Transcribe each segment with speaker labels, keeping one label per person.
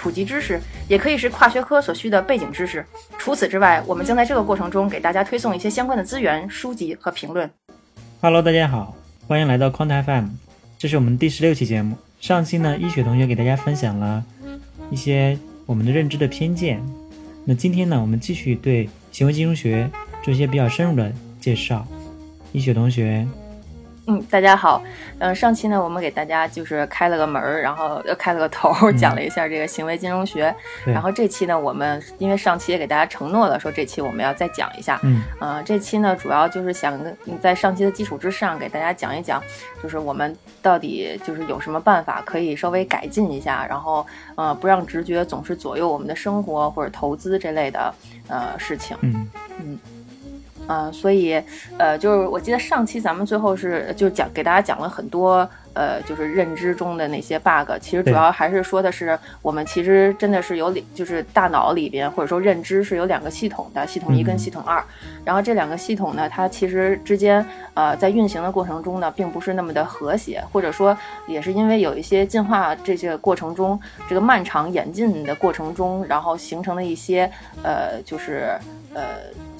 Speaker 1: 普及知识，也可以是跨学科所需的背景知识。除此之外，我们将在这个过程中给大家推送一些相关的资源、书籍和评论。
Speaker 2: Hello，大家好，欢迎来到 Quant FM，这是我们第十六期节目。上期呢，医雪同学给大家分享了一些。我们的认知的偏见。那今天呢，我们继续对行为金融学做一些比较深入的介绍。一雪同学。
Speaker 1: 嗯，大家好。嗯，上期呢，我们给大家就是开了个门儿，然后又开了个头，讲了一下这个行为金融学。然后这期呢，我们因为上期也给大家承诺了，说这期我们要再讲一下。
Speaker 2: 嗯。
Speaker 1: 呃，这期呢，主要就是想跟在上期的基础之上，给大家讲一讲，就是我们到底就是有什么办法可以稍微改进一下，然后呃，不让直觉总是左右我们的生活或者投资这类的呃事情。
Speaker 2: 嗯
Speaker 1: 嗯。嗯，所以，呃，就是我记得上期咱们最后是就讲给大家讲了很多，呃，就是认知中的那些 bug。其实主要还是说的是，我们其实真的是有里，就是大脑里边或者说认知是有两个系统的，系统一跟系统二。然后这两个系统呢，它其实之间，呃，在运行的过程中呢，并不是那么的和谐，或者说也是因为有一些进化这些过程中，这个漫长演进的过程中，然后形成的一些，呃，就是呃。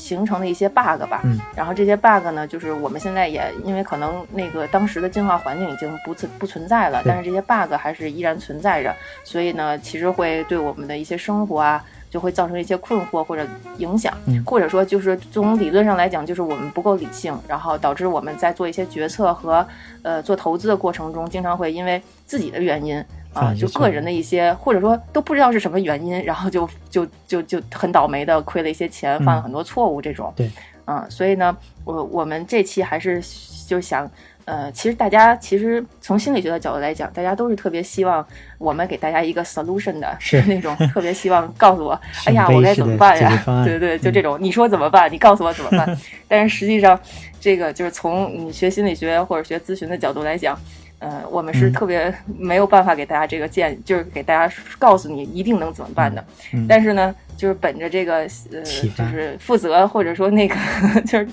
Speaker 1: 形成的一些 bug 吧，
Speaker 2: 嗯，
Speaker 1: 然后这些 bug 呢，就是我们现在也因为可能那个当时的进化环境已经不存不存在了，但是这些 bug 还是依然存在着，所以呢，其实会对我们的一些生活啊，就会造成一些困惑或者影响，或者说就是从理论上来讲，就是我们不够理性，然后导致我们在做一些决策和呃做投资的过程中，经常会因为自己的原因。啊，就个人的一些，或者说都不知道是什么原因，然后就就就就很倒霉的亏了一些钱，犯了很多错误这种。
Speaker 2: 对，
Speaker 1: 嗯，所以呢，我我们这期还是就想，呃，其实大家其实从心理学的角度来讲，大家都是特别希望我们给大家一个 solution 的，
Speaker 2: 是
Speaker 1: 那种特别希望告诉我，哎呀，我该怎么办呀？对对对，就这种，你说怎么办？你告诉我怎么办？但是实际上，这个就是从你学心理学或者学咨询的角度来讲。呃，我们是特别没有办法给大家这个建议，就是给大家告诉你一定能怎么办的。但是呢，就是本着这个呃，就是负责或者说那个 就是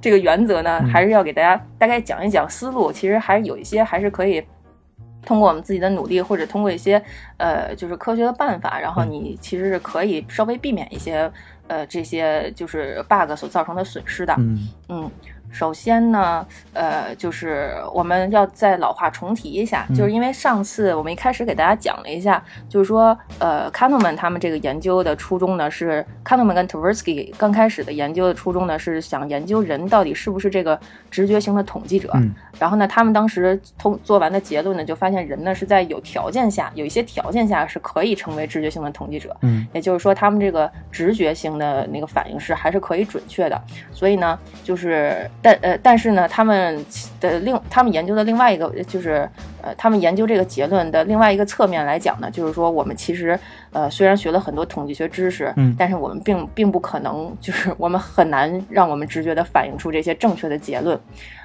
Speaker 1: 这个原则呢，还是要给大家大概讲一讲思路。其实还是有一些还是可以通过我们自己的努力，或者通过一些呃，就是科学的办法，然后你其实是可以稍微避免一些呃这些就是 bug 所造成的损失的。
Speaker 2: 嗯
Speaker 1: 嗯。首先呢，呃，就是我们要再老话重提一下，就是因为上次我们一开始给大家讲了一下，就是说，呃，Kahneman 他们这个研究的初衷呢，是 Kahneman 跟 Tversky 刚开始的研究的初衷呢，是想研究人到底是不是这个直觉型的统计者。然后呢，他们当时通做完的结论呢，就发现人呢是在有条件下，有一些条件下是可以成为直觉性的统计者。
Speaker 2: 嗯，
Speaker 1: 也就是说，他们这个直觉型的那个反应是还是可以准确的。所以呢，就是但呃，但是呢，他们的另他们研究的另外一个就是呃，他们研究这个结论的另外一个侧面来讲呢，就是说我们其实。呃，虽然学了很多统计学知识，
Speaker 2: 嗯，
Speaker 1: 但是我们并并不可能，就是我们很难让我们直觉的反映出这些正确的结论，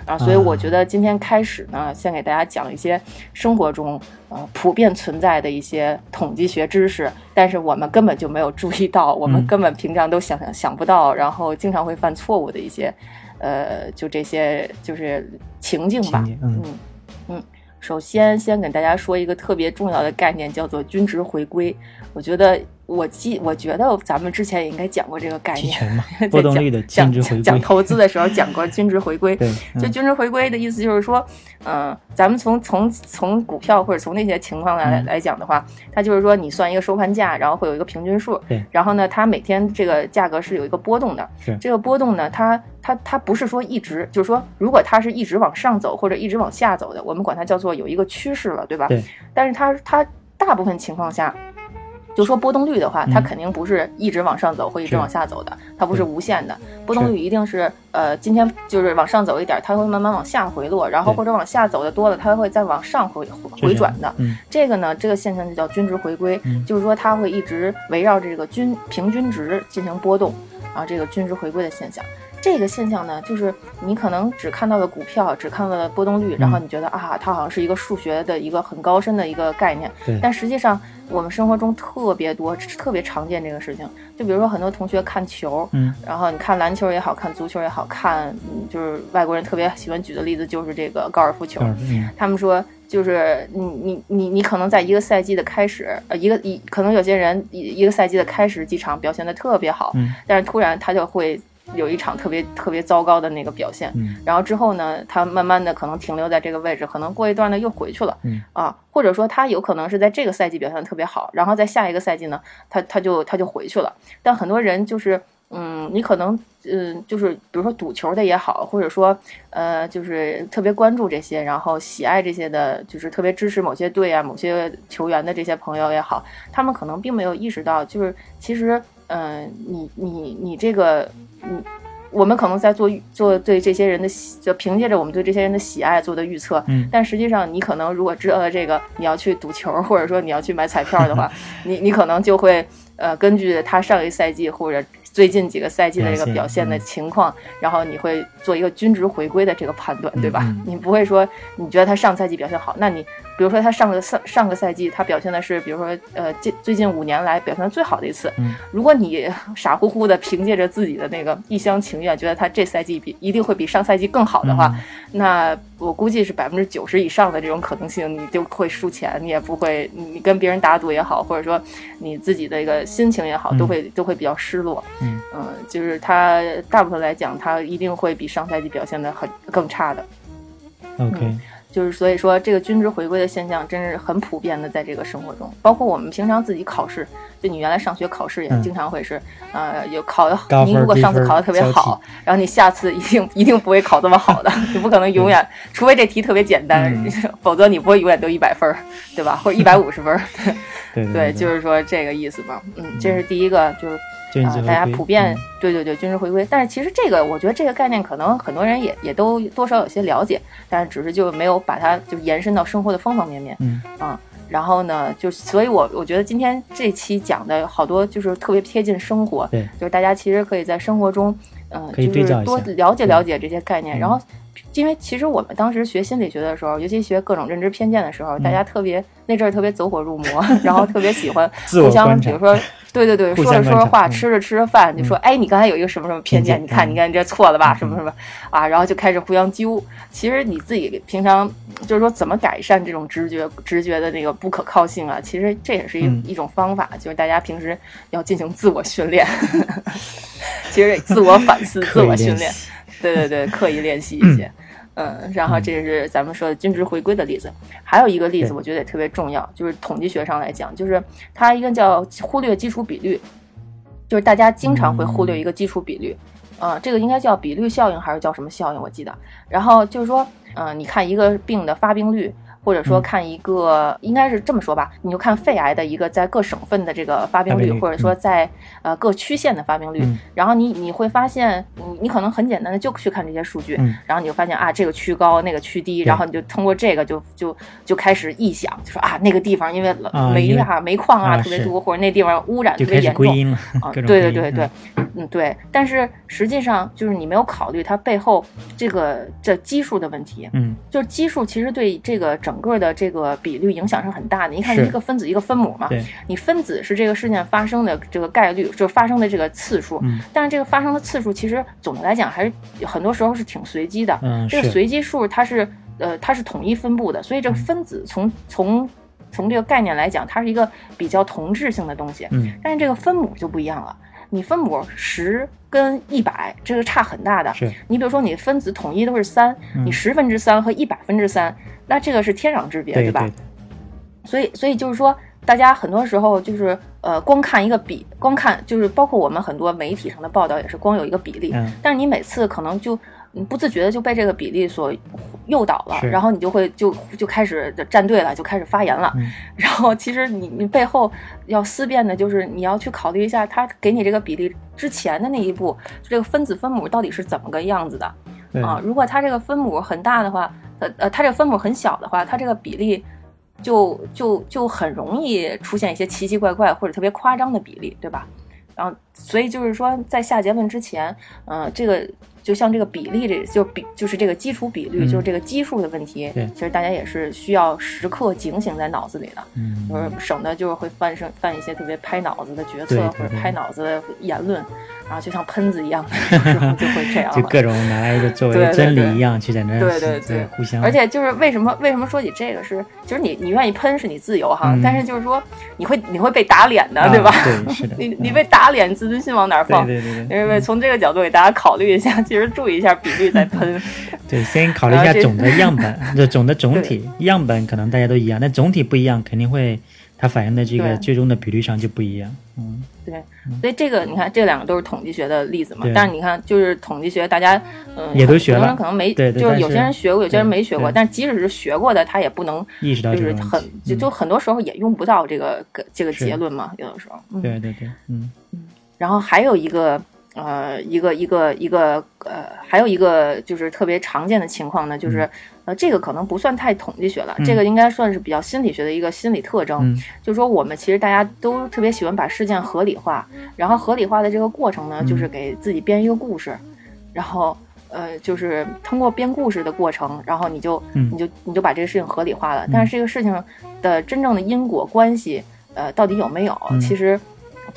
Speaker 1: 啊，所以我觉得今天开始呢，先给大家讲一些生活中呃普遍存在的一些统计学知识，但是我们根本就没有注意到，我们根本平常都想想想不到，然后经常会犯错误的一些，呃，就这些就是情境吧，
Speaker 2: 嗯
Speaker 1: 嗯。首先，先给大家说一个特别重要的概念，叫做均值回归。我觉得。我记，我觉得咱们之前也应该讲过这个概念，
Speaker 2: 波动率的均值回归。
Speaker 1: 讲投资的时候讲过均值回归。
Speaker 2: 对，
Speaker 1: 就均值回归的意思就是说，嗯，咱们从从从股票或者从那些情况来来讲的话，它就是说你算一个收盘价，然后会有一个平均数。
Speaker 2: 对。
Speaker 1: 然后呢，它每天这个价格是有一个波动的。
Speaker 2: 是。
Speaker 1: 这个波动呢，它它它不是说一直，就是说如果它是一直往上走或者一直往下走的，我们管它叫做有一个趋势了，对吧？
Speaker 2: 对。
Speaker 1: 但是它它大部分情况下。就说波动率的话，它肯定不是一直往上走或一直往下走的，它不是无限的。波动率一定是，呃，今天就是往上走一点，它会慢慢往下回落，然后或者往下走的多了，它会再往上回回转的。这个呢，这个现象就叫均值回归，就是说它会一直围绕这个均平均值进行波动，然后这个均值回归的现象。这个现象呢，就是你可能只看到了股票，只看到了波动率，然后你觉得啊，它好像是一个数学的一个很高深的一个概念。但实际上，我们生活中特别多、特别常见这个事情。就比如说，很多同学看球，
Speaker 2: 嗯，
Speaker 1: 然后你看篮球也好看，足球也好看，就是外国人特别喜欢举的例子就是这个高尔夫球。他们说，就是你你你你可能在一个赛季的开始，呃，一个一可能有些人一一个赛季的开始几场表现的特别好，但是突然他就会。有一场特别特别糟糕的那个表现，然后之后呢，他慢慢的可能停留在这个位置，可能过一段呢又回去了，啊，或者说他有可能是在这个赛季表现特别好，然后在下一个赛季呢，他他就他就回去了。但很多人就是，嗯，你可能，嗯，就是比如说赌球的也好，或者说，呃，就是特别关注这些，然后喜爱这些的，就是特别支持某些队啊、某些球员的这些朋友也好，他们可能并没有意识到，就是其实，嗯，你你你这个。嗯，我们可能在做做对这些人的喜，就凭借着我们对这些人的喜爱做的预测。
Speaker 2: 嗯，
Speaker 1: 但实际上你可能如果知道了这个，你要去赌球，或者说你要去买彩票的话，你你可能就会呃根据他上一赛季或者。最近几个赛季的这个表现的情况，然后你会做一个均值回归的这个判断，对吧？你不会说你觉得他上赛季表现好，那你比如说他上个上上个赛季他表现的是，比如说呃近最近五年来表现的最好的一次，如果你傻乎乎的凭借着自己的那个一厢情愿，觉得他这赛季比一定会比上赛季更好的话，那我估计是百分之九十以上的这种可能性，你就会输钱，你也不会你跟别人打赌也好，或者说你自己的一个心情也好，都会都会比较失落。
Speaker 2: 嗯。
Speaker 1: 就是他大部分来讲，他一定会比上赛季表现的很更差的。
Speaker 2: OK，
Speaker 1: 就是所以说这个均值回归的现象真是很普遍的，在这个生活中，包括我们平常自己考试，就你原来上学考试也经常会是，呃，有考的你如果上次考的特别好，然后你下次一定一定不会考这么好的，你不可能永远，除非这题特别简单，否则你不会永远都一百分儿，对吧？或者一百五十分儿。
Speaker 2: 对
Speaker 1: 对，就是说这个意思嘛。嗯，这是第一个，就是。啊，大家普遍对对对，均值回归。但是其实这个，我觉得这个概念可能很多人也也都多少有些了解，但是只是就没有把它就延伸到生活的方方面面。
Speaker 2: 嗯
Speaker 1: 啊，然后呢，就所以，我我觉得今天这期讲的好多就是特别贴近生活，
Speaker 2: 对，
Speaker 1: 就是大家其实可以在生活中，嗯，就是多了解了解这些概念，然后。因为其实我们当时学心理学的时候，尤其学各种认知偏见的时候，大家特别那阵儿特别走火入魔，然后特别喜欢 互相，比如说，对对对，说着说着话，吃着吃着饭，就说，哎，你刚才有一个什么什么偏见？你看，你看你这错了吧？什么什么啊？然后就开始互相揪。其实你自己平常就是说怎么改善这种直觉直觉的那个不可靠性啊？其实这也是一一种方法，就是大家平时要进行自我训练，其实自我反思、自我训练。对对对，刻意练习一些，嗯，然后这是咱们说的均值回归的例子。还有一个例子，我觉得也特别重要，就是统计学上来讲，就是它一个叫忽略基础比率，就是大家经常会忽略一个基础比率，啊，这个应该叫比率效应还是叫什么效应？我记得。然后就是说，嗯，你看一个病的发病率。或者说看一个，应该是这么说吧，你就看肺癌的一个在各省份的这个发病率，或者说在呃各区县的发病率，然后你你会发现，你你可能很简单的就去看这些数据，然后你就发现啊这个区高那个区低，然后你就通过这个就就就开始臆想，就说啊那个地方因为煤啊煤矿啊特别多，或者那地方污染特别严重啊，对对对对，嗯对，但是实际上就是你没有考虑它背后这个这基数的问题，
Speaker 2: 嗯，
Speaker 1: 就是基数其实对这个整个的这个比率影响是很大的。你看，一个分子一个分母嘛，你分子是这个事件发生的这个概率，就发生的这个次数。但是这个发生的次数其实总的来讲还是很多时候是挺随机的。这个随机数它是呃它是统一分布的，所以这个分子从从从这个概念来讲，它是一个比较同质性的东西。
Speaker 2: 嗯，
Speaker 1: 但是这个分母就不一样了。你分母十跟一百，这个差很大的。
Speaker 2: 是
Speaker 1: 你比如说你分子统一都是三，你十分之三和一百分之三，那这个是天壤之别，
Speaker 2: 对
Speaker 1: 吧？所以，所以就是说，大家很多时候就是呃，光看一个比，光看就是包括我们很多媒体上的报道也是光有一个比例，但是你每次可能就。你不自觉的就被这个比例所诱导了，然后你就会就就开始站队了，就开始发言了。然后其实你你背后要思辨的就是你要去考虑一下，他给你这个比例之前的那一步，这个分子分母到底是怎么个样子的啊？如果它这个分母很大的话，呃呃，它这个分母很小的话，它这个比例就就就很容易出现一些奇奇怪怪或者特别夸张的比例，对吧？然后所以就是说在下结论之前，嗯，这个。就像这个比例，这就比就是这个基础比率，就是这个基数的问题。
Speaker 2: 对，
Speaker 1: 其实大家也是需要时刻警醒在脑子里的，就是省得就是会犯生犯一些特别拍脑子的决策或者拍脑子的言论，然后就像喷子一样，就会这样，
Speaker 2: 就各种拿来作为真理一样去在那
Speaker 1: 对对对
Speaker 2: 互相。
Speaker 1: 而且就是为什么为什么说起这个是，就是你你愿意喷是你自由哈，但是就是说你会你会被打脸的，对吧？
Speaker 2: 对，是的。
Speaker 1: 你你被打脸，自尊心往哪放？
Speaker 2: 对对对。
Speaker 1: 因为从这个角度给大家考虑一下，其实注意一下比。在喷，
Speaker 2: 对，先考虑一下总的样本，就总的总体样本可能大家都一样，但总体不一样，肯定会它反映的这个最终的比率上就不一样。嗯，
Speaker 1: 对，所以这个你看，这两个都是统计学的例子嘛。但是你看，就是统计学，大家嗯
Speaker 2: 也都学了，
Speaker 1: 可能没，
Speaker 2: 对，
Speaker 1: 就是有些人学过，有些人没学过。但即使是学过的，他也不能
Speaker 2: 意识到，
Speaker 1: 就是很就就很多时候也用不到这个这个结论嘛。有的时候，
Speaker 2: 对对对，嗯
Speaker 1: 嗯。然后还有一个。呃，一个一个一个呃，还有一个就是特别常见的情况呢，就是呃，这个可能不算太统计学了，这个应该算是比较心理学的一个心理特征。就是说，我们其实大家都特别喜欢把事件合理化，然后合理化的这个过程呢，就是给自己编一个故事，然后呃，就是通过编故事的过程，然后你就你就你就把这个事情合理化了。但是这个事情的真正的因果关系，呃，到底有没有？其实。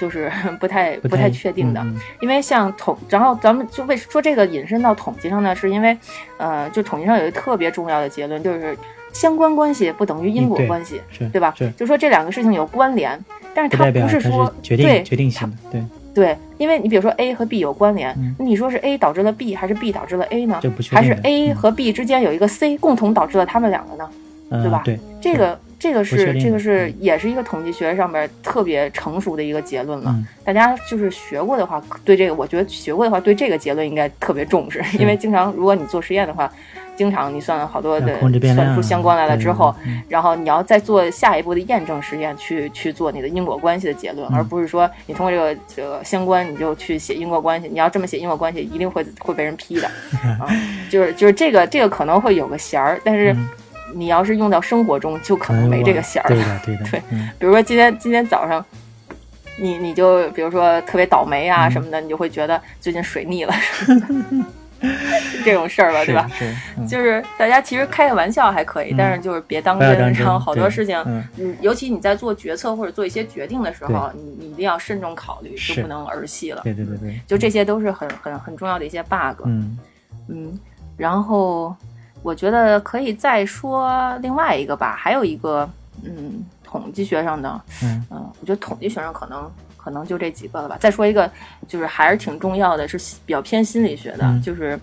Speaker 1: 就是 不太不太确定的，因为像统，然后咱们就为说这个引申到统计上呢，是因为，呃，就统计上有一个特别重要的结论，就是相关关系不等于因果关系，对吧？就说这两个事情有关联，但是它不
Speaker 2: 是
Speaker 1: 说
Speaker 2: 对决定性的，对
Speaker 1: 对，因为你比如说 A 和 B 有关联，你说是 A 导致了 B 还是 B 导致了 A 呢？还是 A 和 B 之间有一个 C 共同导致了他们两个呢？对吧？
Speaker 2: 对
Speaker 1: 这个。这个是这个是也是一个统计学上面特别成熟的一个结论了。大家就是学过的话，对这个我觉得学过的话，对这个结论应该特别重视，因为经常如果你做实验的话，经常你算好多的算出相关来了之后，然后你要再做下一步的验证实验，去去做你的因果关系的结论，而不是说你通过这个这个相关你就去写因果关系。你要这么写因果关系，一定会会被人批的 啊！就是就是这个这个可能会有个弦儿，但是。你要是用到生活中，就可能没这个弦儿了。
Speaker 2: 对的，对的。
Speaker 1: 对，比如说今天今天早上，你你就比如说特别倒霉啊什么的，你就会觉得最近水逆了，这种事儿吧，对吧？
Speaker 2: 是。
Speaker 1: 就是大家其实开个玩笑还可以，但是就是别当真。然后好多事情，
Speaker 2: 嗯，
Speaker 1: 尤其你在做决策或者做一些决定的时候，你你一定要慎重考虑，就不能儿戏了。
Speaker 2: 对对对对。
Speaker 1: 就这些都是很很很重要的一些 bug。
Speaker 2: 嗯
Speaker 1: 嗯，然后。我觉得可以再说另外一个吧，还有一个，嗯，统计学上的，嗯嗯，我觉得统计学上可能可能就这几个了吧。再说一个，就是还是挺重要的，是比较偏心理学的，就是。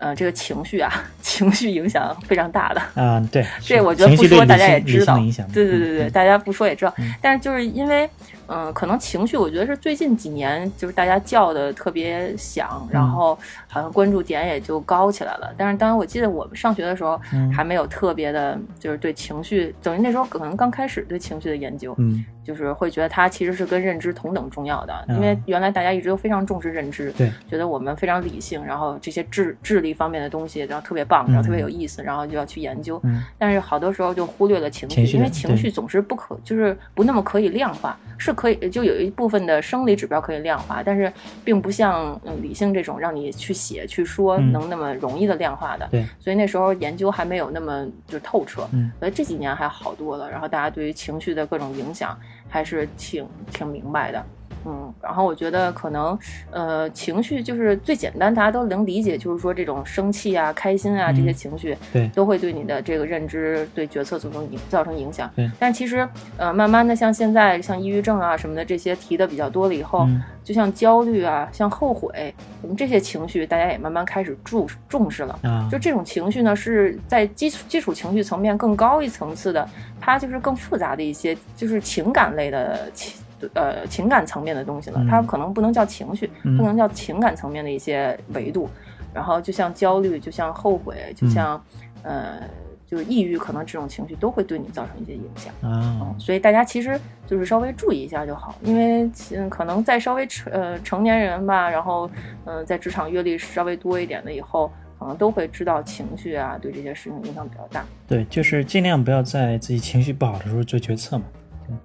Speaker 1: 呃，这个情绪啊，情绪影响非常大的。
Speaker 2: 嗯，对，
Speaker 1: 这我觉得不说大家也知道。对对
Speaker 2: 对
Speaker 1: 对，大家不说也知道。但是就是因为，嗯，可能情绪，我觉得是最近几年就是大家叫的特别响，然后好像关注点也就高起来了。但是当然，我记得我们上学的时候还没有特别的，就是对情绪，等于那时候可能刚开始对情绪的研究。
Speaker 2: 嗯。
Speaker 1: 就是会觉得它其实是跟认知同等重要的，因为原来大家一直都非常重视认知，
Speaker 2: 对，
Speaker 1: 觉得我们非常理性，然后这些智智力方面的东西，然后特别棒，然后特别有意思，然后就要去研究。但是好多时候就忽略了情绪，因为情绪总是不可，就是不那么可以量化，是可以就有一部分的生理指标可以量化，但是并不像嗯理性这种让你去写去说能那么容易的量化的。
Speaker 2: 对，
Speaker 1: 所以那时候研究还没有那么就透彻。
Speaker 2: 嗯，
Speaker 1: 所以这几年还好多了，然后大家对于情绪的各种影响。还是挺挺明白的，嗯，然后我觉得可能，呃，情绪就是最简单，大家都能理解，就是说这种生气啊、开心啊这些情绪，
Speaker 2: 对，
Speaker 1: 都会对你的这个认知、对决策造成影造成影响。
Speaker 2: 对，
Speaker 1: 但其实，呃，慢慢的像现在像抑郁症啊什么的这些提的比较多了以后，就像焦虑啊、像后悔，我们这些情绪大家也慢慢开始注重视了。啊，就这种情绪呢，是在基础基础情绪层面更高一层次的。它就是更复杂的一些，就是情感类的情，呃，情感层面的东西了。它可能不能叫情绪，不能叫情感层面的一些维度。然后就像焦虑，就像后悔，就像，呃，就是抑郁，可能这种情绪都会对你造成一些影响。
Speaker 2: 啊，
Speaker 1: 所以大家其实就是稍微注意一下就好，因为嗯，可能在稍微成呃成年人吧，然后嗯，在职场阅历稍微多一点的以后。可能都会知道情绪啊，对这些事情影响比较大。
Speaker 2: 对，就是尽量不要在自己情绪不好的时候做决策嘛，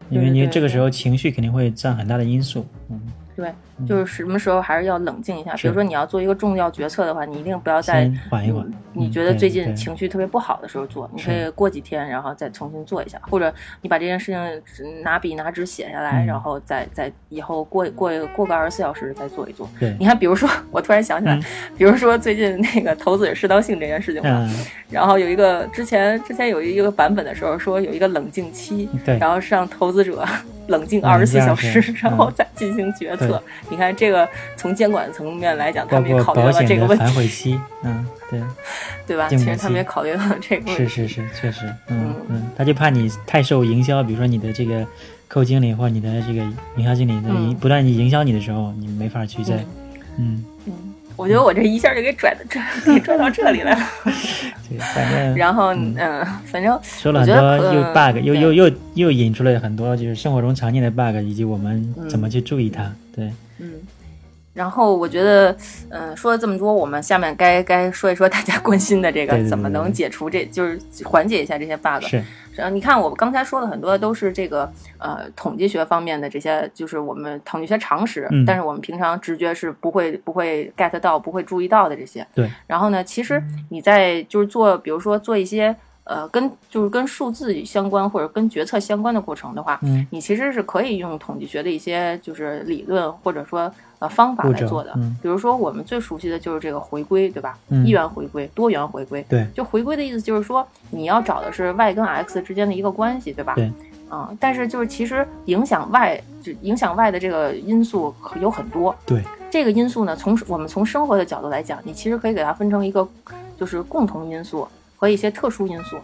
Speaker 2: 因为你这个时候情绪肯定会占很大的因素。嗯，
Speaker 1: 对，就是什么时候还是要冷静一下。比如说你要做一个重要决策的话，你一定不要在
Speaker 2: 缓一缓。
Speaker 1: 你觉得最近情绪特别不好的时候做，你可以过几天，然后再重新做一下，或者你把这件事情拿笔拿纸写下来，然后再再以后过过过个二十四小时再做一做。
Speaker 2: 对，
Speaker 1: 你看，比如说我突然想起来，比如说最近那个投资者适当性这件事情嘛，然后有一个之前之前有一个版本的时候说有一个冷静期，
Speaker 2: 对，
Speaker 1: 然后是让投资者。冷静二十四小时，然后再进行决策。你看，这个从监管层面来讲，他们也考虑了这个问题。
Speaker 2: 反悔期，嗯，对，
Speaker 1: 对吧？其实他们也考虑了这个问题。
Speaker 2: 是是是，确实，嗯嗯，他就怕你太受营销，比如说你的这个客户经理或者你的这个营销经理营不断营销你的时候，你没法去在，
Speaker 1: 嗯嗯。我觉得我这一下就给拽的拽，给拽到这里来了。
Speaker 2: 对，反正
Speaker 1: 然后嗯，反正
Speaker 2: 说了很多又 bug，又又又又引出了很多就是生活中常见的 bug，以及我们怎么去注意它。对，
Speaker 1: 嗯。然后我觉得，嗯，说了这么多，我们下面该该说一说大家 关心的这个，怎么能解除这就是缓解一下这些 bug。
Speaker 2: 是。
Speaker 1: 然后你看，我刚才说的很多都是这个呃统计学方面的这些，就是我们统计学常识，但是我们平常直觉是不会不会 get 到、不会注意到的这些。
Speaker 2: 对。
Speaker 1: 然后呢，其实你在就是做，比如说做一些呃跟就是跟数字相关或者跟决策相关的过程的话，
Speaker 2: 嗯，
Speaker 1: 你其实是可以用统计学的一些就是理论或者说。呃，方法来做的，比如说我们最熟悉的就是这个回归，对吧？一元回归、多元回归，
Speaker 2: 对，
Speaker 1: 就回归的意思就是说你要找的是 y 跟 x 之间的一个关系，对吧？
Speaker 2: 对，
Speaker 1: 嗯，但是就是其实影响 y 就影响 y 的这个因素有很多，
Speaker 2: 对，
Speaker 1: 这个因素呢，从我们从生活的角度来讲，你其实可以给它分成一个就是共同因素和一些特殊因素。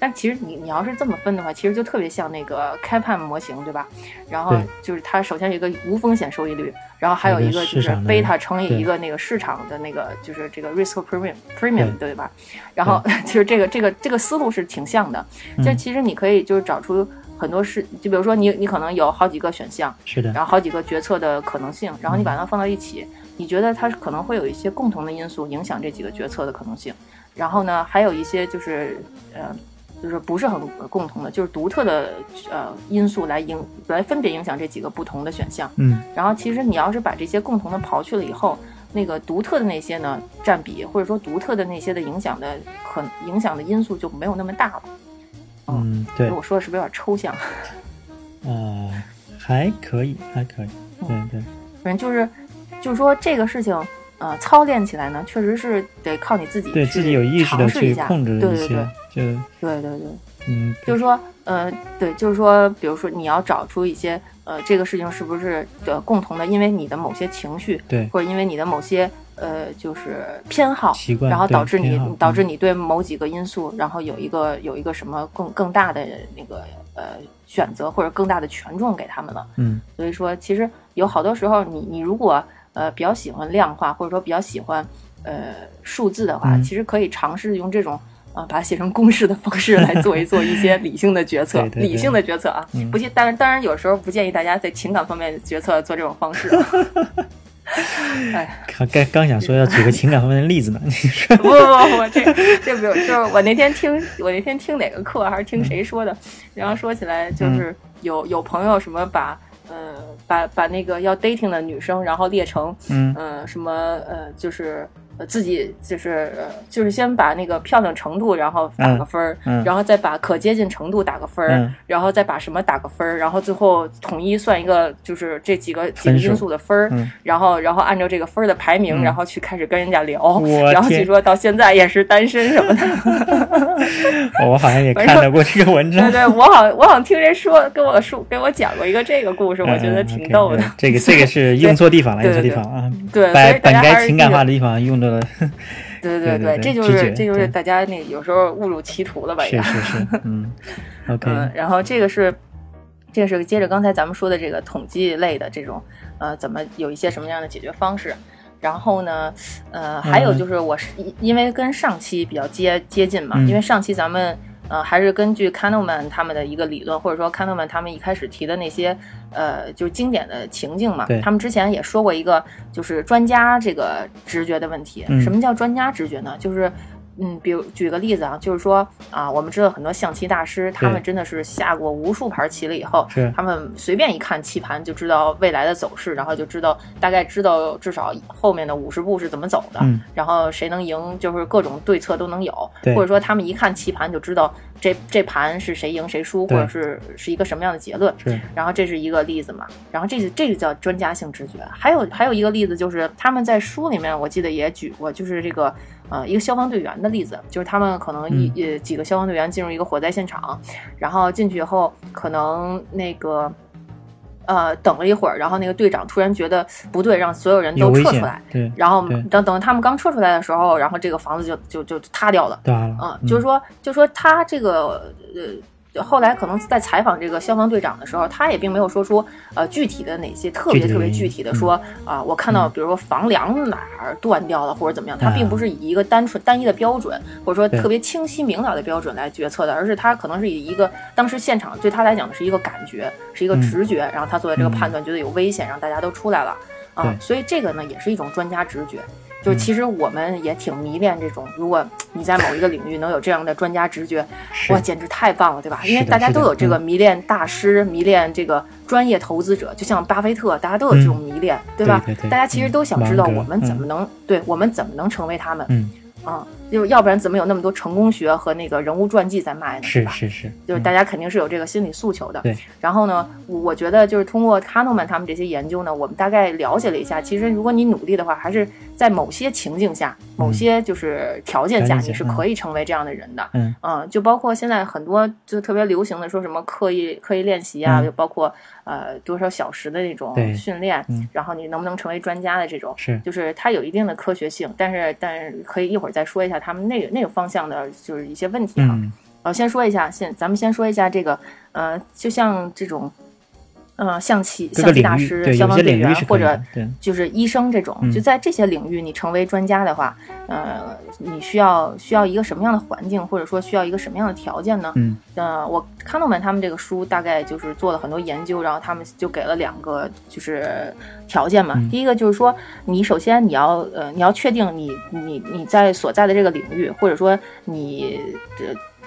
Speaker 1: 但其实你你要是这么分的话，其实就特别像那个开盘模型，对吧？然后就是它首先有一个无风险收益率，然后还有一个就是贝塔乘以一个那个市场的那个就是这个 risk premium premium，对吧？然后其实 这个这个这个思路是挺像的。就其实你可以就是找出很多事，就比如说你你可能有好几个选项，
Speaker 2: 是的，
Speaker 1: 然后好几个决策的可能性，然后你把它放到一起，你觉得它可能会有一些共同的因素影响这几个决策的可能性。然后呢，还有一些就是呃。就是不是很共同的，就是独特的呃因素来影来分别影响这几个不同的选项。
Speaker 2: 嗯，
Speaker 1: 然后其实你要是把这些共同的刨去了以后，那个独特的那些呢占比，或者说独特的那些的影响的可影响的因素就没有那么大了。
Speaker 2: 嗯，对，
Speaker 1: 我说的是不是有点抽象？
Speaker 2: 呃，还可以，还可以。对对，
Speaker 1: 反正就是就是说这个事情。呃，操练起来呢，确实是得靠你自己，
Speaker 2: 对自己有意识的去控制
Speaker 1: 一些，
Speaker 2: 就
Speaker 1: 对对对，
Speaker 2: 嗯，
Speaker 1: 就是说，呃，对，就是说，比如说你要找出一些，呃，这个事情是不是呃共同的，因为你的某些情绪，
Speaker 2: 对，
Speaker 1: 或者因为你的某些呃就是偏好，
Speaker 2: 习惯，
Speaker 1: 然后导致你导致你对某几个因素，然后有一个有一个什么更更大的那个呃选择或者更大的权重给他们了，
Speaker 2: 嗯，
Speaker 1: 所以说其实有好多时候你你如果。呃，比较喜欢量化，或者说比较喜欢呃数字的话，其实可以尝试用这种啊，把它写成公式的方式来做一做一些 理性的决策，理性的决策啊。不建，当然当然有时候不建议大家在情感方面决策做这种方式。哎，
Speaker 2: 刚刚想说要举个情感方面的例子呢，你
Speaker 1: 说？不不不，这这不用，就是我那天听我那天听哪个课还是听谁说的，然后说起来就是有有朋友什么把。呃，把把那个要 dating 的女生，然后列成，嗯，呃，什么，呃，就是。呃，自己就是就是先把那个漂亮程度，然后打个分儿，然后再把可接近程度打个分儿，然后再把什么打个分儿，然后最后统一算一个就是这几个几个因素的分儿，然后然后按照这个分儿的排名，然后去开始跟人家聊，然后据说到现在也是单身什么的。
Speaker 2: 我好像也看到过这个文章，
Speaker 1: 对对，我好我好像听人说跟我说跟我讲过一个这个故事，我觉得挺逗的。
Speaker 2: 这个 这个是用错地方了，用错地方啊，
Speaker 1: 对，
Speaker 2: 本本该情感化的地方用。
Speaker 1: 对对对，这就是这就是大家那有时候误入歧途了吧？
Speaker 2: 是是是，嗯，OK。
Speaker 1: 嗯，然后这个是，这个是接着刚才咱们说的这个统计类的这种，呃，怎么有一些什么样的解决方式？然后呢，呃，还有就是我是因为跟上期比较接接近嘛，因为上期咱们。呃，还是根据 Kahneman 他们的一个理论，或者说 Kahneman 他们一开始提的那些，呃，就是经典的情境嘛。他们之前也说过一个，就是专家这个直觉的问题。什么叫专家直觉呢？就是，嗯，比如举个例子啊，就是说啊，我们知道很多象棋大师，他们真的是下过无数盘棋了以后，他们随便一看棋盘就知道未来的走势，然后就知道大概知道至少后面的五十步是怎么走的，然后谁能赢，就是各种对策都能有，或者说他们一看棋盘就知道这这盘是谁赢谁输，或者是是一个什么样的结论。然后这是一个例子嘛，然后这个这个叫专家性直觉。还有还有一个例子就是他们在书里面我记得也举过，就是这个。呃，一个消防队员的例子，就是他们可能一呃几个消防队员进入一个火灾现场，然后进去以后，可能那个呃等了一会儿，然后那个队长突然觉得不对，让所有人都撤出来。
Speaker 2: 对。
Speaker 1: 然后等等他们刚撤出来的时候，然后这个房子就就就塌掉了。
Speaker 2: 对。
Speaker 1: 嗯，就是说，就说他这个呃。后来可能在采访这个消防队长的时候，他也并没有说出呃具体的哪些特别特别具体的说啊，我看到比如说房梁哪儿断掉了或者怎么样，他并不是以一个单纯单一的标准或者说特别清晰明了的标准来决策的，而是他可能是以一个当时现场对他来讲的是一个感觉，是一个直觉，然后他做的这个判断，觉得有危险，让大家都出来了啊，所以这个呢也是一种专家直觉。就其实我们也挺迷恋这种，如果你在某一个领域能有这样的专家直觉，哇，简直太棒了，对吧？因为大家都有这个迷恋大师、迷恋这个专业投资者，就像巴菲特，大家都有这种迷恋，
Speaker 2: 对
Speaker 1: 吧？大家其实都想知道我们怎么能，对我们怎么能成为他们。啊，就要不然怎么有那么多成功学和那个人物传记在卖呢？
Speaker 2: 是是是，
Speaker 1: 就是大家肯定是有这个心理诉求的。
Speaker 2: 对。
Speaker 1: 然后呢，我觉得就是通过卡诺曼他们这些研究呢，我们大概了解了一下，其实如果你努力的话，还是在某些情境下、某些就是条件下，你是可以成为这样的人的。
Speaker 2: 嗯。
Speaker 1: 嗯，就包括现在很多就特别流行的说什么刻意刻意练习啊，就包括。呃，多少小时的那种训练，然后你能不能成为专家的这种，
Speaker 2: 是，
Speaker 1: 就是它有一定的科学性，但是，但是可以一会儿再说一下他们那个那个方向的，就是一些问题
Speaker 2: 哈。
Speaker 1: 呃，先说一下，先咱们先说一下这个，呃，就像这种。嗯，象棋、象棋大师、消防队员或者就是医生这种，就在这些领域，你成为专家的话，呃，你需要需要一个什么样的环境，或者说需要一个什么样的条件呢？
Speaker 2: 嗯，
Speaker 1: 呃，我康诺曼他们这个书大概就是做了很多研究，然后他们就给了两个就是条件嘛。第一个就是说，你首先你要呃你要确定你你你在所在的这个领域，或者说你这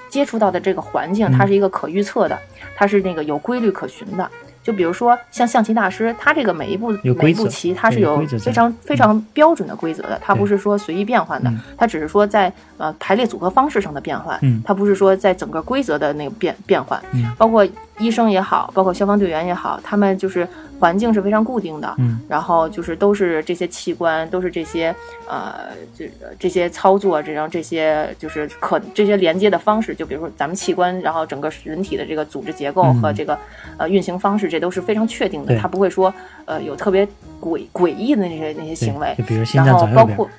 Speaker 1: 接触到的这个环境，它是一个可预测的，它是那个有规律可循的。就比如说像象棋大师，他这个每一步每一步棋，它是有非常非常标准的规则的，它不是说随意变换的，它只是说在呃排列组合方式上的变换，它不是说在整个规则的那个变变换，包括医生也好，包括消防队员也好，他们就是。环境是非常固定的，
Speaker 2: 嗯，
Speaker 1: 然后就是都是这些器官，都是这些呃，这这些操作，这样这些就是可这些连接的方式，就比如说咱们器官，然后整个人体的这个组织结构和这个呃运行方式，这都是非常确定的，它不会说呃有特别诡诡异的那些那些行为，然后包括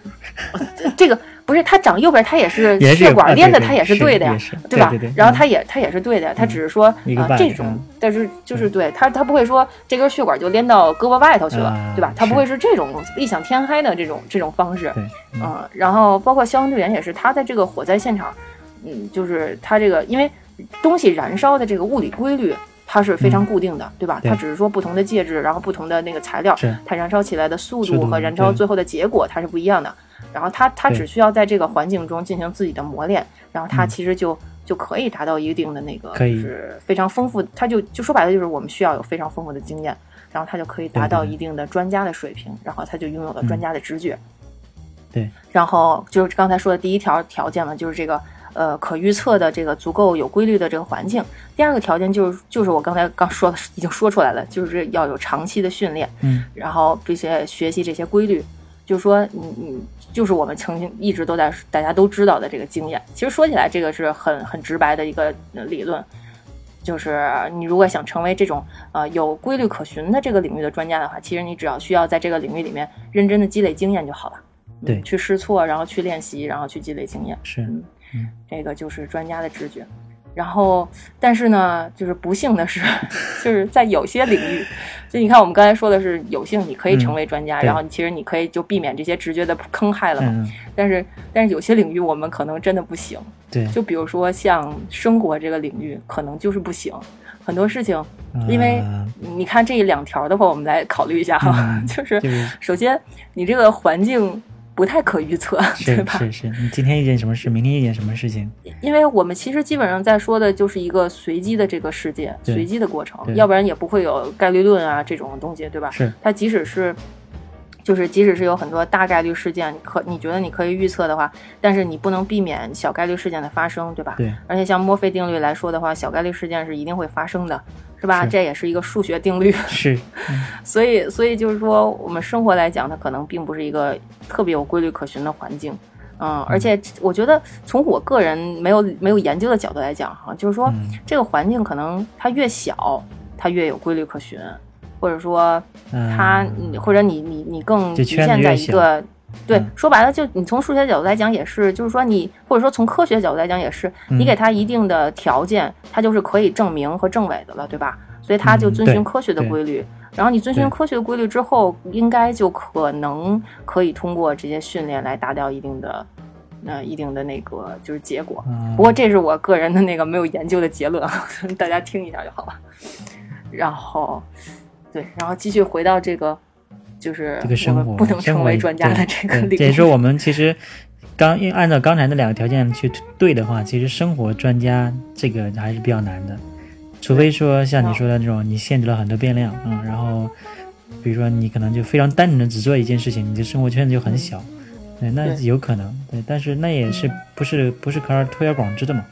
Speaker 1: 这个。不是它长右边，它也是血管连的，它也是对的呀，
Speaker 2: 对
Speaker 1: 吧？然后它也它也是对的呀，他只是说啊这种，但是就是对它它不会说这根血管就连到胳膊外头去了，对吧？它不会是这种异想天开的这种这种方式，嗯。然后包括消防队员也是，他在这个火灾现场，嗯，就是他这个因为东西燃烧的这个物理规律，它是非常固定的，对吧？它只是说不同的介质，然后不同的那个材料，它燃烧起来的速度和燃烧最后的结果它是不一样的。然后他他只需要在这个环境中进行自己的磨练，然后他其实就就可以达到一定的那个，就是非常丰富。他就就说白了，就是我们需要有非常丰富的经验，然后他就可以达到一定的专家的水平，然后他就拥有了专家的直觉。
Speaker 2: 对，
Speaker 1: 然后就是刚才说的第一条条件嘛，就是这个呃可预测的这个足够有规律的这个环境。第二个条件就是就是我刚才刚说的已经说出来了，就是要有长期的训练，
Speaker 2: 嗯，
Speaker 1: 然后这些学习这些规律。就是说，你你就是我们曾经一直都在大家都知道的这个经验。其实说起来，这个是很很直白的一个理论，就是你如果想成为这种呃有规律可循的这个领域的专家的话，其实你只要需要在这个领域里面认真的积累经验就好了。
Speaker 2: 对，
Speaker 1: 去试错，然后去练习，然后去积累经验。
Speaker 2: 是，
Speaker 1: 嗯，这个就是专家的直觉。然后，但是呢，就是不幸的是，就是在有些领域，就你看我们刚才说的是有幸你可以成为专家，然后其实你可以就避免这些直觉的坑害了嘛。但是，但是有些领域我们可能真的不行。
Speaker 2: 对，
Speaker 1: 就比如说像生活这个领域，可能就是不行。很多事情，因为你看这两条的话，我们来考虑一下哈，就是首先你这个环境。不太可预测，对吧？
Speaker 2: 是是，你今天一件什么事，明天一件什么事情？
Speaker 1: 因为我们其实基本上在说的就是一个随机的这个世界，随机的过程，要不然也不会有概率论啊这种东西，对吧？
Speaker 2: 是，
Speaker 1: 它即使是。就是即使是有很多大概率事件，可你觉得你可以预测的话，但是你不能避免小概率事件的发生，对吧？
Speaker 2: 对。
Speaker 1: 而且像墨菲定律来说的话，小概率事件是一定会发生的，是吧？这也是一个数学定律。
Speaker 2: 是。
Speaker 1: 所以，所以就是说，我们生活来讲，它可能并不是一个特别有规律可循的环境。嗯。而且，我觉得从我个人没有没有研究的角度来讲，哈，就是说这个环境可能它越小，它越有规律可循。或者说，它，或者你你你更局限在一个，对，说白了，就你从数学角度来讲也是，就是说你，或者说从科学角度来讲也是，你给他一定的条件，他就是可以证明和证伪的了，对吧？所以他就遵循科学的规律。然后你遵循科学的规律之后，应该就可能可以通过这些训练来达到一定的，呃，一定的那个就是结果。不过这是我个人的那个没有研究的结论，大家听一下就好了。然后。对，然后继续回到这个，就是
Speaker 2: 这个生活
Speaker 1: 不能成为专家的这个领域。也
Speaker 2: 说我们其实刚按照刚才那两个条件去对的话，其实生活专家这个还是比较难的，除非说像你说的那种，你限制了很多变量，嗯，然后比如说你可能就非常单纯的只做一件事情，你的生活圈子就很小，对，那有可能，对，但是那也是不是不是可而推而广之的嘛。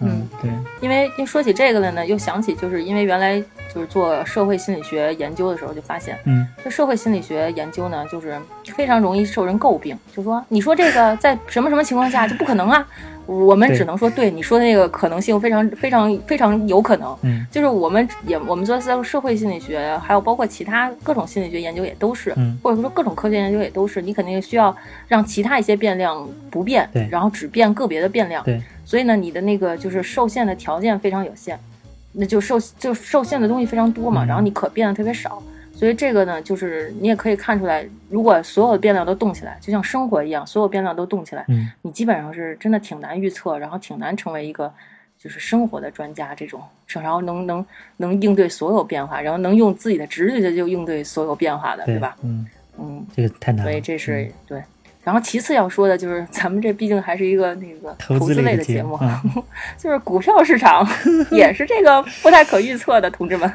Speaker 2: 嗯，对，
Speaker 1: 因为一说起这个了呢，又想起就是因为原来就是做社会心理学研究的时候，就发现，
Speaker 2: 嗯，
Speaker 1: 这社会心理学研究呢，就是非常容易受人诟病，就说你说这个在什么什么情况下就不可能啊。我们只能说，对你说的那个可能性非常非常非常有可能，
Speaker 2: 嗯，
Speaker 1: 就是我们也我们做社会心理学，还有包括其他各种心理学研究也都是，
Speaker 2: 嗯，
Speaker 1: 或者说各种科学研究也都是，你肯定需要让其他一些变量不变，
Speaker 2: 对，
Speaker 1: 然后只变个别的变量，
Speaker 2: 对，
Speaker 1: 所以呢，你的那个就是受限的条件非常有限，那就受就受限的东西非常多嘛，然后你可变的特别少。所以这个呢，就是你也可以看出来，如果所有的变量都动起来，就像生活一样，所有变量都动起来，
Speaker 2: 嗯，
Speaker 1: 你基本上是真的挺难预测，然后挺难成为一个就是生活的专家这种，然后能能能应对所有变化，然后能用自己的直觉就应对所有变化的，对吧？
Speaker 2: 嗯
Speaker 1: 嗯，
Speaker 2: 这个太难了。
Speaker 1: 所以这是对。然后其次要说的就是，咱们这毕竟还是一个那个投资类的节目，就是股票市场 也是这个不太可预测的，同志们。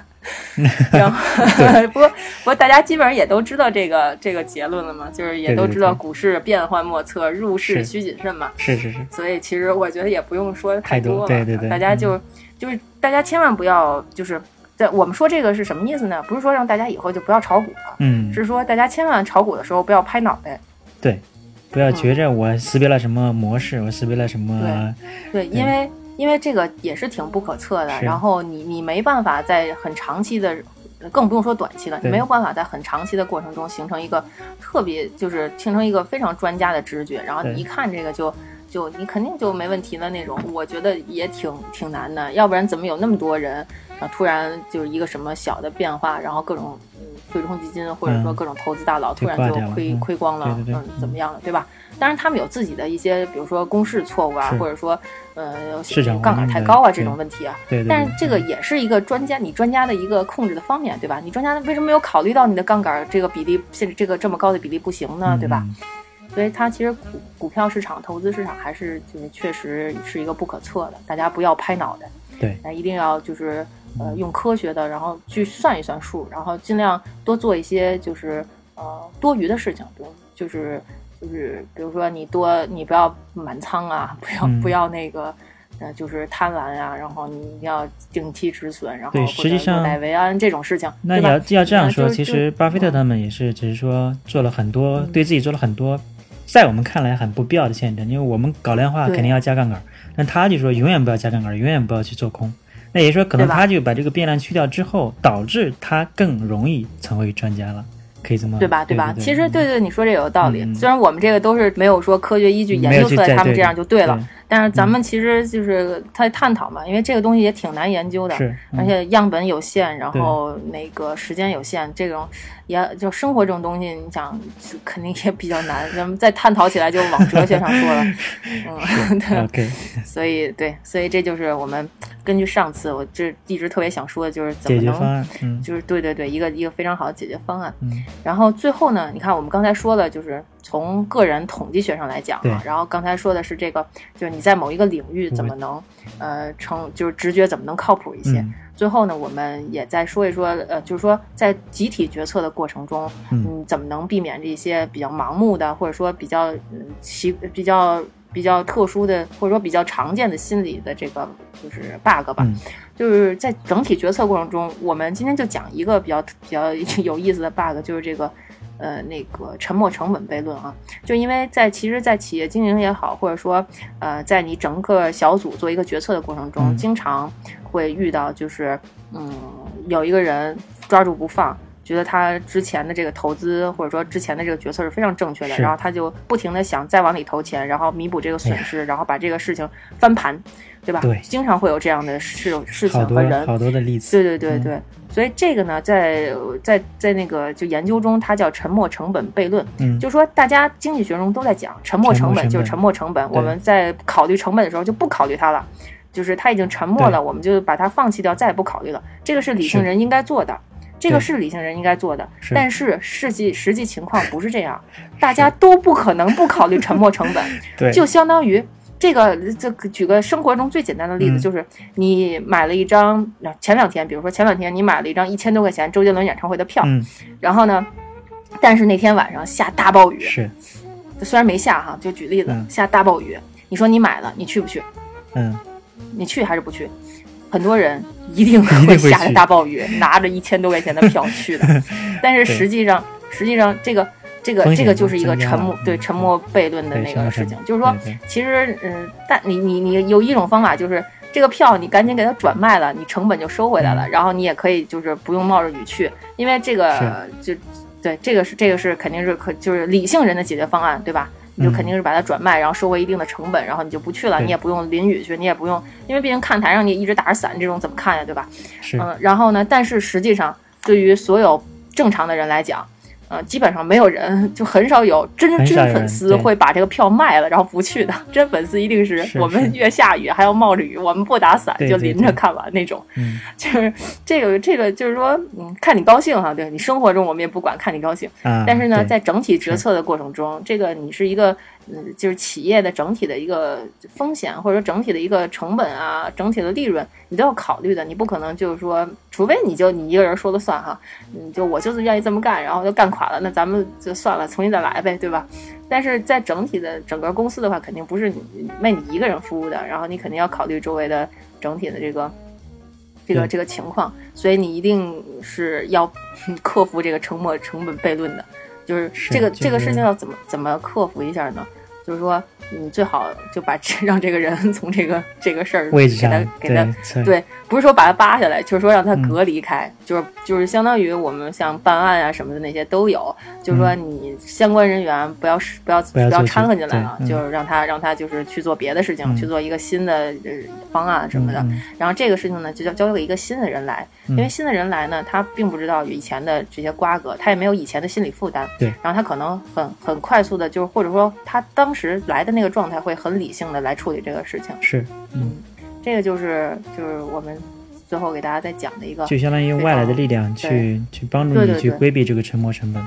Speaker 1: 然后不过不过大家基本上也都知道这个这个结论了嘛，就是也都知道股市变幻莫测，入市需谨慎嘛。
Speaker 2: 是是是。
Speaker 1: 所以其实我觉得也不用说太
Speaker 2: 多了，对对对。
Speaker 1: 大家就就是大家千万不要就是在我们说这个是什么意思呢？不是说让大家以后就不要炒股了，
Speaker 2: 嗯，
Speaker 1: 是说大家千万炒股的时候不要拍脑袋。
Speaker 2: 对。不要觉着我识别了什么模式，我识别了什么？
Speaker 1: 对，因为因为这个也是挺不可测的。然后你你没办法在很长期的，更不用说短期了，你没有办法在很长期的过程中形成一个特别，就是形成一个非常专家的直觉。然后你一看这个就就你肯定就没问题的那种。我觉得也挺挺难的，要不然怎么有那么多人啊？突然就是一个什么小的变化，然后各种。对冲基金或者说各种投资大佬突然就亏亏光了，嗯，怎么样了，对吧？当然他们有自己的一些，比如说公式错误啊，或者说呃杠杆太高啊这种问题啊。
Speaker 2: 对。
Speaker 1: 但是这个也是一个专家，你专家的一个控制的方面，对吧？你专家为什么没有考虑到你的杠杆这个比例，现这个这么高的比例不行呢？对吧？所以它其实股股票市场、投资市场还是就是确实是一个不可测的，大家不要拍脑袋。
Speaker 2: 对。
Speaker 1: 那一定要就是。呃，用科学的，然后去算一算数，然后尽量多做一些就是呃多余的事情，比如就是就是比如说你多你不要满仓啊，不要不要那个呃就是贪婪啊，然后你一定要定期止损，然后
Speaker 2: 对，实际上
Speaker 1: 买维安这种事情，
Speaker 2: 那你要要这样说，其实巴菲特他们也是只是说做了很多对自己做了很多在我们看来很不必要的限制，因为我们搞量化肯定要加杠杆，但他就说永远不要加杠杆，永远不要去做空。那也就是说，可能他就把这个变量去掉之后，导致他更容易成为专家了，可以这么
Speaker 1: 对吧？
Speaker 2: 对
Speaker 1: 吧？其实对对，你说这有道理。虽然我们这个都是没有说科学依据研究出来，他们这样就对了。但是咱们其实就是在探讨嘛，因为这个东西也挺难研究的，而且样本有限，然后那个时间有限，这种也就生活这种东西，你想肯定也比较难。咱们再探讨起来就往哲学上说了，嗯，
Speaker 2: 对。
Speaker 1: 所以对，所以这就是我们根据上次我这一直特别想说的，就是怎么能，就是对对对，一个一个非常好的解决方案。然后最后呢，你看我们刚才说的，就是。从个人统计学上来讲啊，然后刚才说的是这个，就是你在某一个领域怎么能呃成，就是直觉怎么能靠谱一些。最后呢，我们也再说一说，呃，就是说在集体决策的过程中，嗯，怎么能避免这些比较盲目的，或者说比较奇、比较比较特殊的，或者说比较常见的心理的这个就是 bug 吧。就是在整体决策过程中，我们今天就讲一个比较比较 有意思的 bug，就是这个。呃，那个沉没成本悖论啊，就因为在其实，在企业经营也好，或者说，呃，在你整个小组做一个决策的过程中，经常会遇到，就是，嗯，有一个人抓住不放，觉得他之前的这个投资或者说之前的这个决策是非常正确的，然后他就不停的想再往里投钱，然后弥补这个损失，然后把这个事情翻盘，对吧？
Speaker 2: 对，
Speaker 1: 经常会有这样的事事情和人，
Speaker 2: 好多的例子。
Speaker 1: 对对对对。所以这个呢，在在在那个就研究中，它叫沉没成本悖论。嗯，就说大家经济学中都在讲沉没成本，就是沉没成本。我们在考虑成本的时候就不考虑它了，就是它已经沉没了，我们就把它放弃掉，再也不考虑了。这个是理性人应该做的，这个是理性人应该做的。但是实际实际情况不是这样，大家都不可能不考虑沉没成本。
Speaker 2: 对，
Speaker 1: 就相当于。这个，这举个生活中最简单的例子，就是你买了一张，前两天，比如说前两天你买了一张一千多块钱周杰伦演唱会的票，然后呢，但是那天晚上下大暴雨，
Speaker 2: 是，
Speaker 1: 虽然没下哈，就举例子，下大暴雨，你说你买了，你去不去？
Speaker 2: 嗯，
Speaker 1: 你去还是不去？很多人一定会 下着大暴雨，拿着一千多块钱的票去的，但是实际上，实际上这个。这个这个就是一个沉默对沉默悖论的那个事情，就是说，其实嗯，但你你你有一种方法，就是这个票你赶紧给它转卖了，你成本就收回来了，然后你也可以就是不用冒着雨去，因为这个就对这个是这个是肯定是可就是理性人的解决方案，对吧？你就肯定是把它转卖，然后收回一定的成本，然后你就不去了，你也不用淋雨去，你也不用，因为毕竟看台上你一直打着伞，这种怎么看呀，对吧？
Speaker 2: 是
Speaker 1: 嗯，然后呢，但是实际上对于所有正常的人来讲。呃，基本上没有人，就很少有真真粉丝会把这个票卖了，然后不去的。真粉丝一定是我们越下雨还要冒着雨，我们不打伞就淋着看完那种。
Speaker 2: 嗯，
Speaker 1: 就是这个这个就是说，嗯，看你高兴哈。对你生活中我们也不管，看你高兴。但是呢，在整体决策的过程中，这个你是一个。嗯，就是企业的整体的一个风险，或者说整体的一个成本啊，整体的利润，你都要考虑的。你不可能就是说，除非你就你一个人说了算哈，嗯，就我就是愿意这么干，然后就干垮了，那咱们就算了，重新再来呗，对吧？但是在整体的整个公司的话，肯定不是你为你一个人服务的，然后你肯定要考虑周围的整体的这个这个这个情况，所以你一定是要 克服这个沉没成本悖论的，就是这个这个事情要怎么怎么克服一下呢？就是说，你最好就把 让这个人从这个这个事儿给他给他对，不是说把他扒下来，就是说让他隔离开，就是就是相当于我们像办案啊什么的那些都有，就是说你相关人员不要不要不要掺和进来了，就是让他让他就是去做别的事情，去做一个新的方案什么的。然后这个事情呢，就交交给一个新的人来，因为新的人来呢，他并不知道以前的这些瓜葛，他也没有以前的心理负担，
Speaker 2: 对，
Speaker 1: 然后他可能很很快速的，就是或者说他当。时来的那个状态会很理性的来处理这个事情，
Speaker 2: 是，嗯，
Speaker 1: 这个就是就是我们最后给大家再讲的一个，
Speaker 2: 就相当于外来的力量去去帮助你去规避这个沉没成本，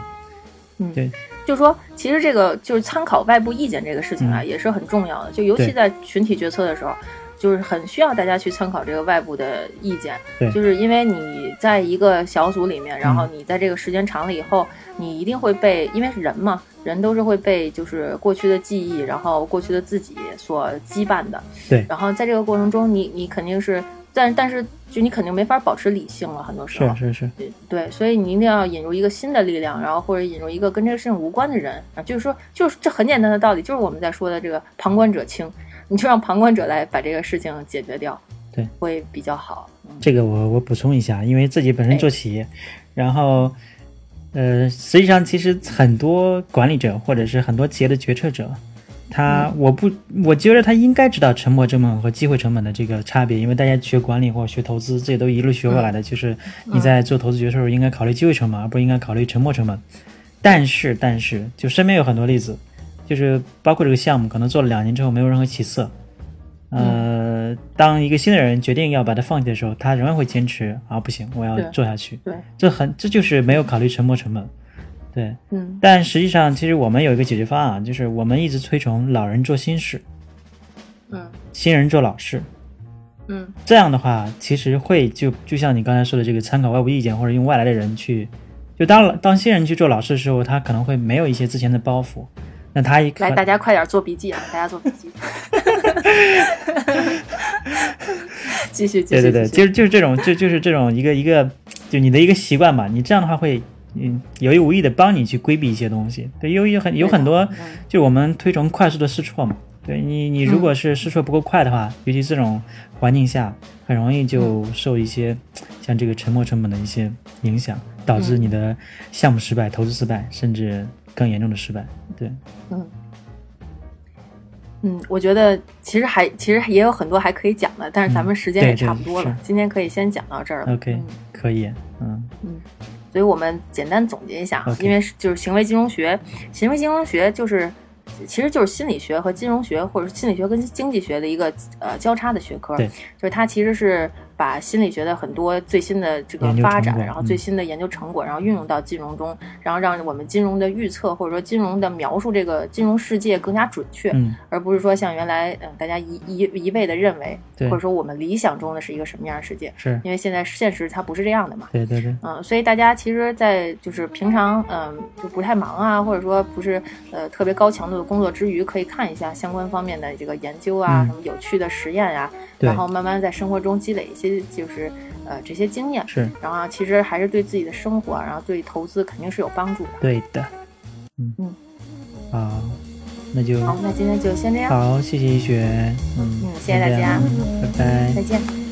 Speaker 1: 嗯，
Speaker 2: 对，
Speaker 1: 就说其实这个就是参考外部意见这个事情啊，也是很重要的，就尤其在群体决策的时候。就是很需要大家去参考这个外部的意见，就是因为你在一个小组里面，然后你在这个时间长了以后，你一定会被，因为是人嘛，人都是会被就是过去的记忆，然后过去的自己所羁绊的。
Speaker 2: 对。
Speaker 1: 然后在这个过程中，你你肯定是，但但是就你肯定没法保持理性了，很多时
Speaker 2: 候。是是是。
Speaker 1: 对，所以你一定要引入一个新的力量，然后或者引入一个跟这个事情无关的人啊，就是说，就是这很简单的道理，就是我们在说的这个旁观者清。你就让旁观者来把这个事情解决掉，
Speaker 2: 对，
Speaker 1: 会比较好。
Speaker 2: 这个我我补充一下，因为自己本身做企业，然后，呃，实际上其实很多管理者或者是很多企业的决策者，他我不我觉得他应该知道沉没成本和机会成本的这个差别，因为大家学管理或者学投资，这些都一路学过来的，就是你在做投资决策时候应该考虑机会成本，而不应该考虑沉没成本。但是但是，就身边有很多例子。就是包括这个项目，可能做了两年之后没有任何起色，呃，当一个新的人决定要把它放弃的时候，他仍然会坚持啊，不行，我要做下去。
Speaker 1: 对，
Speaker 2: 这很这就是没有考虑沉没成本，对，
Speaker 1: 嗯。
Speaker 2: 但实际上，其实我们有一个解决方案，就是我们一直推崇老人做新事，
Speaker 1: 嗯，
Speaker 2: 新人做老事，
Speaker 1: 嗯。
Speaker 2: 这样的话，其实会就就像你刚才说的这个参考外部意见或者用外来的人去，就当当新人去做老事的时候，他可能会没有一些之前的包袱。那他一
Speaker 1: 来，大家快点做笔记啊！大家做笔记。继续，继续。
Speaker 2: 对对对，就是就是这种，就就是这种一个一个，就你的一个习惯吧。你这样的话会，嗯，有意无意的帮你去规避一些东西。对，有有很有很多，就我们推崇快速的试错嘛。对你，你如果是试错不够快的话，尤其这种环境下，很容易就受一些像这个沉没成本的一些影响，导致你的项目失败、投资失败，甚至更严重的失败。对，
Speaker 1: 嗯。嗯，我觉得其实还其实也有很多还可以讲的，但是咱们时间也差不多了，今天可以先讲到这儿了。
Speaker 2: OK，可以，
Speaker 1: 嗯嗯，所以我们简单总结一下，因为就是行为金融学，行为金融学就是。其实就是心理学和金融学，或者是心理学跟经济学的一个呃交叉的学科。
Speaker 2: 对，
Speaker 1: 就是它其实是把心理学的很多最新的这个发展，然后最新的研究成果，然后运用到金融中，然后让我们金融的预测或者说金融的描述这个金融世界更加准确，而不是说像原来嗯大家一一一味的认为，或者说我们理想中的是一个什么样的世界？
Speaker 2: 是
Speaker 1: 因为现在现实它不是这样的嘛？
Speaker 2: 对对对。
Speaker 1: 嗯，所以大家其实，在就是平常嗯就不太忙啊，或者说不是呃特别高强度的工作之余，可以看一下相关方面的这个研究啊，什么有趣的实验呀，然后慢慢在生活中积累一些就是呃这些经验。
Speaker 2: 是，
Speaker 1: 然后其实还是对自己的生活，然后对投资肯定是有帮助的。
Speaker 2: 对的，
Speaker 1: 嗯。嗯，
Speaker 2: 好，那就
Speaker 1: 好，那今天就先这样。
Speaker 2: 好，谢谢一雪，
Speaker 1: 嗯嗯，谢谢大家，
Speaker 2: 拜拜，
Speaker 1: 再见。